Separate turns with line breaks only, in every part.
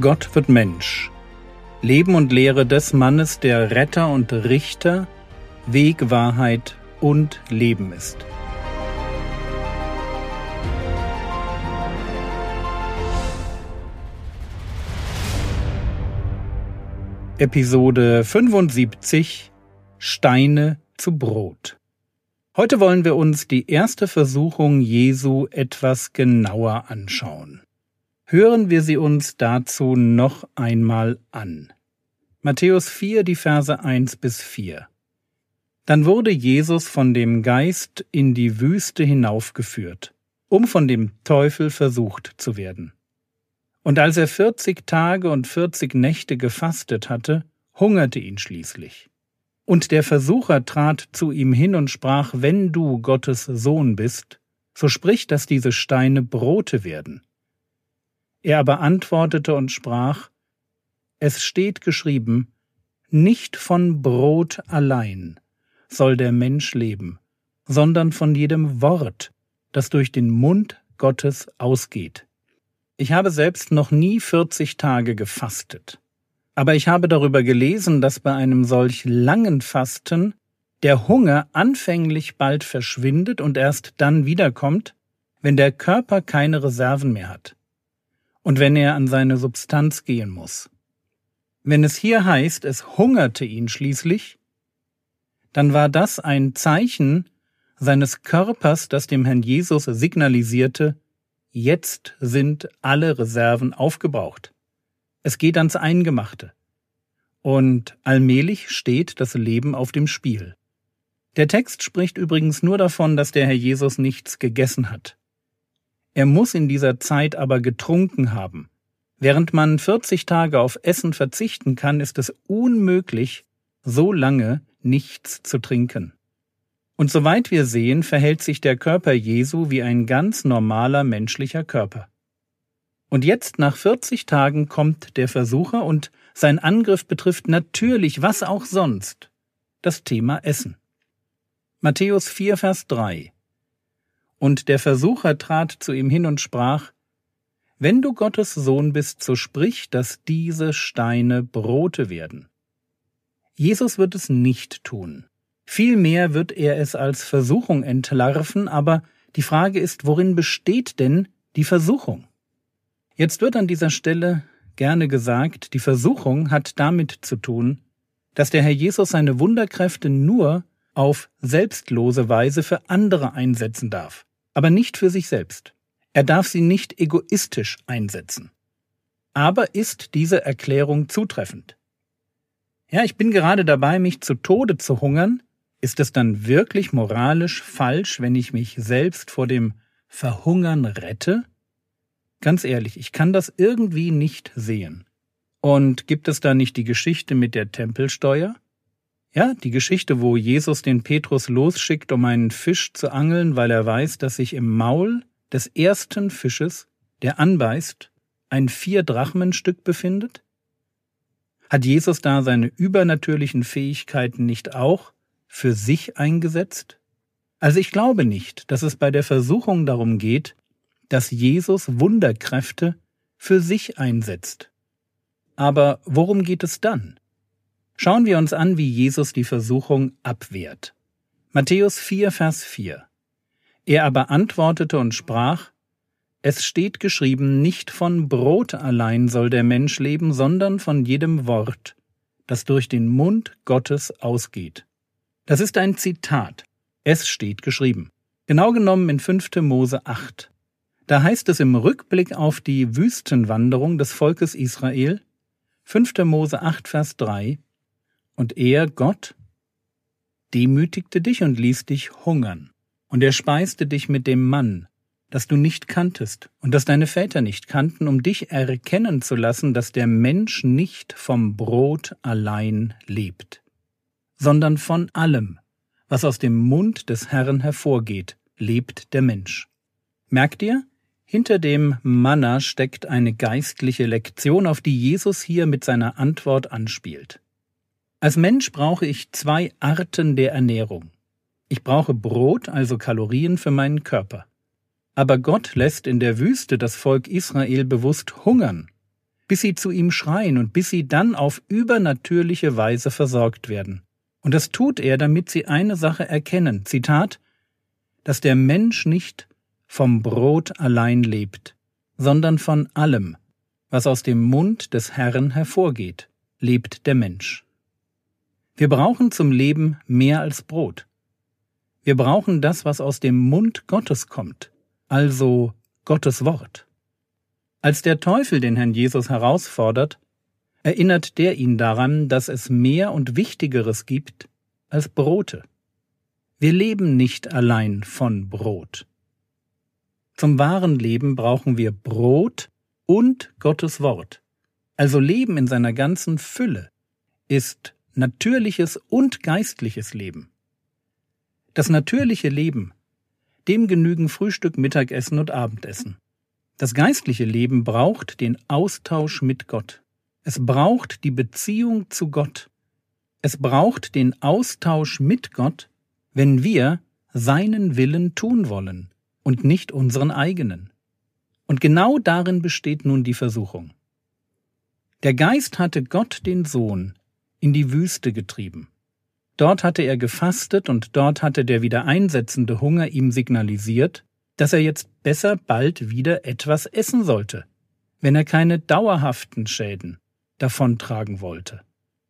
Gott wird Mensch. Leben und Lehre des Mannes, der Retter und Richter, Weg, Wahrheit und Leben ist. Episode 75 Steine zu Brot. Heute wollen wir uns die erste Versuchung Jesu etwas genauer anschauen. Hören wir sie uns dazu noch einmal an. Matthäus 4, die Verse 1 bis 4. Dann wurde Jesus von dem Geist in die Wüste hinaufgeführt, um von dem Teufel versucht zu werden. Und als er vierzig Tage und vierzig Nächte gefastet hatte, hungerte ihn schließlich. Und der Versucher trat zu ihm hin und sprach, Wenn du Gottes Sohn bist, so sprich, dass diese Steine Brote werden. Er aber antwortete und sprach, Es steht geschrieben, Nicht von Brot allein soll der Mensch leben, sondern von jedem Wort, das durch den Mund Gottes ausgeht. Ich habe selbst noch nie vierzig Tage gefastet. Aber ich habe darüber gelesen, dass bei einem solch langen Fasten der Hunger anfänglich bald verschwindet und erst dann wiederkommt, wenn der Körper keine Reserven mehr hat und wenn er an seine Substanz gehen muss. Wenn es hier heißt, es hungerte ihn schließlich, dann war das ein Zeichen seines Körpers, das dem Herrn Jesus signalisierte, jetzt sind alle Reserven aufgebraucht. Es geht ans Eingemachte. Und allmählich steht das Leben auf dem Spiel. Der Text spricht übrigens nur davon, dass der Herr Jesus nichts gegessen hat. Er muss in dieser Zeit aber getrunken haben. Während man 40 Tage auf Essen verzichten kann, ist es unmöglich, so lange nichts zu trinken. Und soweit wir sehen, verhält sich der Körper Jesu wie ein ganz normaler menschlicher Körper. Und jetzt nach 40 Tagen kommt der Versucher und sein Angriff betrifft natürlich, was auch sonst, das Thema Essen. Matthäus 4, Vers 3. Und der Versucher trat zu ihm hin und sprach, Wenn du Gottes Sohn bist, so sprich, dass diese Steine Brote werden. Jesus wird es nicht tun. Vielmehr wird er es als Versuchung entlarven, aber die Frage ist, worin besteht denn die Versuchung? Jetzt wird an dieser Stelle gerne gesagt, die Versuchung hat damit zu tun, dass der Herr Jesus seine Wunderkräfte nur auf selbstlose Weise für andere einsetzen darf, aber nicht für sich selbst. Er darf sie nicht egoistisch einsetzen. Aber ist diese Erklärung zutreffend? Ja, ich bin gerade dabei, mich zu Tode zu hungern. Ist es dann wirklich moralisch falsch, wenn ich mich selbst vor dem Verhungern rette? Ganz ehrlich, ich kann das irgendwie nicht sehen. Und gibt es da nicht die Geschichte mit der Tempelsteuer? Ja, die Geschichte, wo Jesus den Petrus losschickt, um einen Fisch zu angeln, weil er weiß, dass sich im Maul des ersten Fisches, der anbeißt, ein Vier-Drachmen-Stück befindet? Hat Jesus da seine übernatürlichen Fähigkeiten nicht auch für sich eingesetzt? Also ich glaube nicht, dass es bei der Versuchung darum geht, dass Jesus Wunderkräfte für sich einsetzt. Aber worum geht es dann? Schauen wir uns an, wie Jesus die Versuchung abwehrt. Matthäus 4, Vers 4. Er aber antwortete und sprach, Es steht geschrieben, nicht von Brot allein soll der Mensch leben, sondern von jedem Wort, das durch den Mund Gottes ausgeht. Das ist ein Zitat. Es steht geschrieben. Genau genommen in 5. Mose 8. Da heißt es im Rückblick auf die Wüstenwanderung des Volkes Israel, 5. Mose 8, Vers 3, und er, Gott, demütigte dich und ließ dich hungern, und er speiste dich mit dem Mann, das du nicht kanntest und das deine Väter nicht kannten, um dich erkennen zu lassen, dass der Mensch nicht vom Brot allein lebt, sondern von allem, was aus dem Mund des Herrn hervorgeht, lebt der Mensch. Merkt ihr? Hinter dem Manna steckt eine geistliche Lektion, auf die Jesus hier mit seiner Antwort anspielt. Als Mensch brauche ich zwei Arten der Ernährung. Ich brauche Brot, also Kalorien für meinen Körper. Aber Gott lässt in der Wüste das Volk Israel bewusst hungern. bis sie zu ihm schreien und bis sie dann auf übernatürliche Weise versorgt werden. Und das tut er, damit sie eine Sache erkennen, Zitat, dass der Mensch nicht vom Brot allein lebt, sondern von allem, was aus dem Mund des Herrn hervorgeht, lebt der Mensch. Wir brauchen zum Leben mehr als Brot. Wir brauchen das, was aus dem Mund Gottes kommt, also Gottes Wort. Als der Teufel den Herrn Jesus herausfordert, erinnert der ihn daran, dass es mehr und Wichtigeres gibt als Brote. Wir leben nicht allein von Brot. Zum wahren Leben brauchen wir Brot und Gottes Wort. Also Leben in seiner ganzen Fülle ist natürliches und geistliches Leben. Das natürliche Leben, dem genügen Frühstück, Mittagessen und Abendessen. Das geistliche Leben braucht den Austausch mit Gott. Es braucht die Beziehung zu Gott. Es braucht den Austausch mit Gott, wenn wir seinen Willen tun wollen und nicht unseren eigenen. Und genau darin besteht nun die Versuchung. Der Geist hatte Gott den Sohn in die Wüste getrieben. Dort hatte er gefastet und dort hatte der wieder einsetzende Hunger ihm signalisiert, dass er jetzt besser bald wieder etwas essen sollte, wenn er keine dauerhaften Schäden davontragen wollte.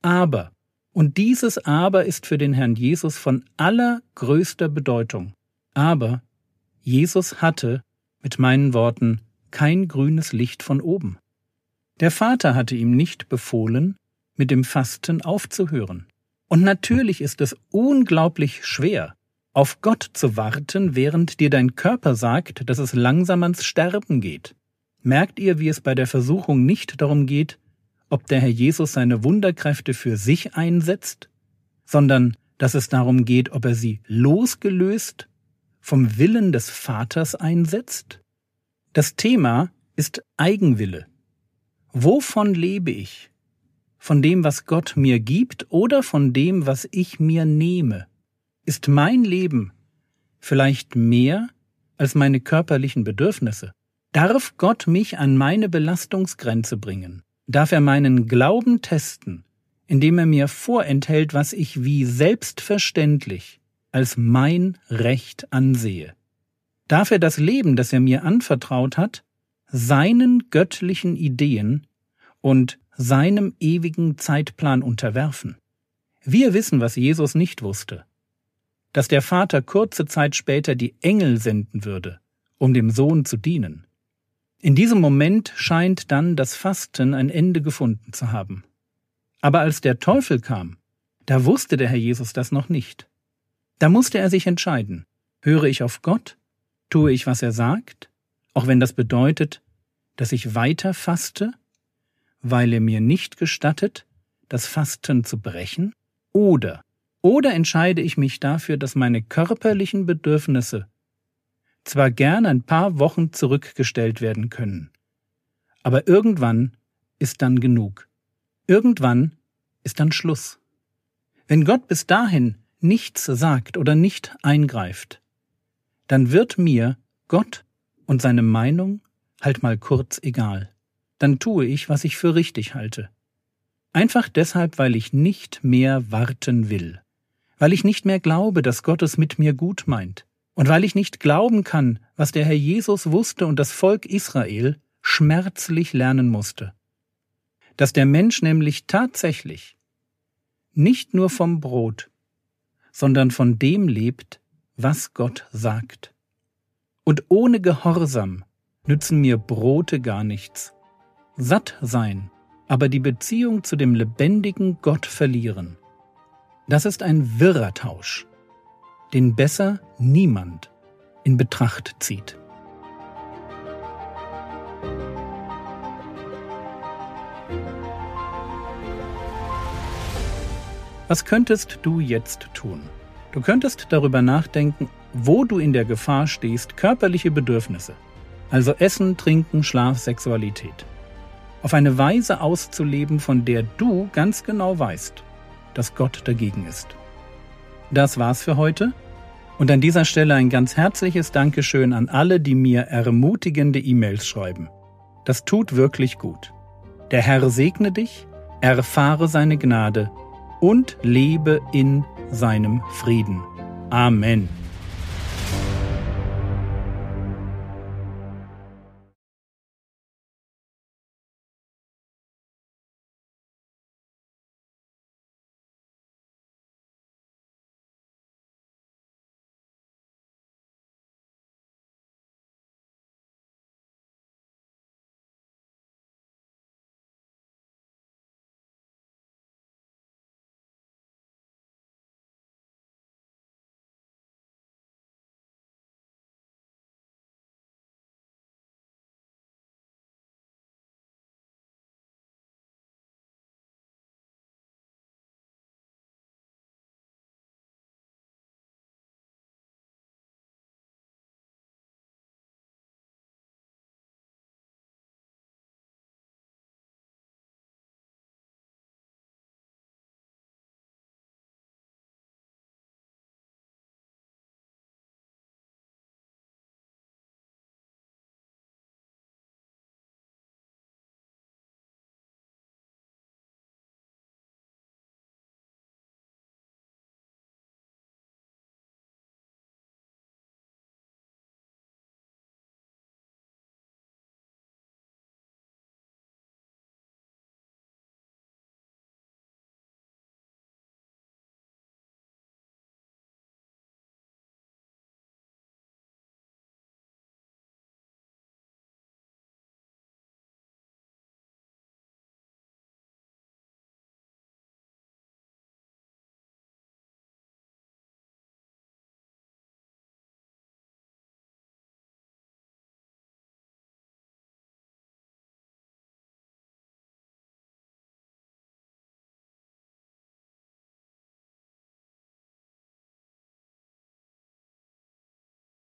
Aber, und dieses Aber ist für den Herrn Jesus von allergrößter Bedeutung, aber Jesus hatte, mit meinen Worten, kein grünes Licht von oben. Der Vater hatte ihm nicht befohlen, mit dem Fasten aufzuhören. Und natürlich ist es unglaublich schwer, auf Gott zu warten, während dir dein Körper sagt, dass es langsam ans Sterben geht. Merkt ihr, wie es bei der Versuchung nicht darum geht, ob der Herr Jesus seine Wunderkräfte für sich einsetzt, sondern dass es darum geht, ob er sie losgelöst vom Willen des Vaters einsetzt? Das Thema ist Eigenwille. Wovon lebe ich? Von dem, was Gott mir gibt oder von dem, was ich mir nehme? Ist mein Leben vielleicht mehr als meine körperlichen Bedürfnisse? Darf Gott mich an meine Belastungsgrenze bringen? Darf er meinen Glauben testen, indem er mir vorenthält, was ich wie selbstverständlich als mein Recht ansehe? Darf er das Leben, das er mir anvertraut hat, seinen göttlichen Ideen und seinem ewigen Zeitplan unterwerfen? Wir wissen, was Jesus nicht wusste dass der Vater kurze Zeit später die Engel senden würde, um dem Sohn zu dienen. In diesem Moment scheint dann das Fasten ein Ende gefunden zu haben. Aber als der Teufel kam, da wusste der Herr Jesus das noch nicht. Da musste er sich entscheiden. Höre ich auf Gott? Tue ich, was er sagt? Auch wenn das bedeutet, dass ich weiter faste, weil er mir nicht gestattet, das Fasten zu brechen? Oder oder entscheide ich mich dafür, dass meine körperlichen Bedürfnisse zwar gern ein paar Wochen zurückgestellt werden können, aber irgendwann ist dann genug. Irgendwann ist dann Schluss. Wenn Gott bis dahin nichts sagt oder nicht eingreift, dann wird mir Gott und seine Meinung halt mal kurz egal. Dann tue ich, was ich für richtig halte. Einfach deshalb, weil ich nicht mehr warten will weil ich nicht mehr glaube, dass Gott es mit mir gut meint, und weil ich nicht glauben kann, was der Herr Jesus wusste und das Volk Israel schmerzlich lernen musste, dass der Mensch nämlich tatsächlich nicht nur vom Brot, sondern von dem lebt, was Gott sagt. Und ohne Gehorsam nützen mir Brote gar nichts. Satt sein, aber die Beziehung zu dem lebendigen Gott verlieren. Das ist ein wirrer Tausch, den besser niemand in Betracht zieht. Was könntest du jetzt tun? Du könntest darüber nachdenken, wo du in der Gefahr stehst, körperliche Bedürfnisse, also Essen, Trinken, Schlaf, Sexualität, auf eine Weise auszuleben, von der du ganz genau weißt, dass Gott dagegen ist. Das war's für heute. Und an dieser Stelle ein ganz herzliches Dankeschön an alle, die mir ermutigende E-Mails schreiben. Das tut wirklich gut. Der Herr segne dich, erfahre seine Gnade und lebe in seinem Frieden. Amen.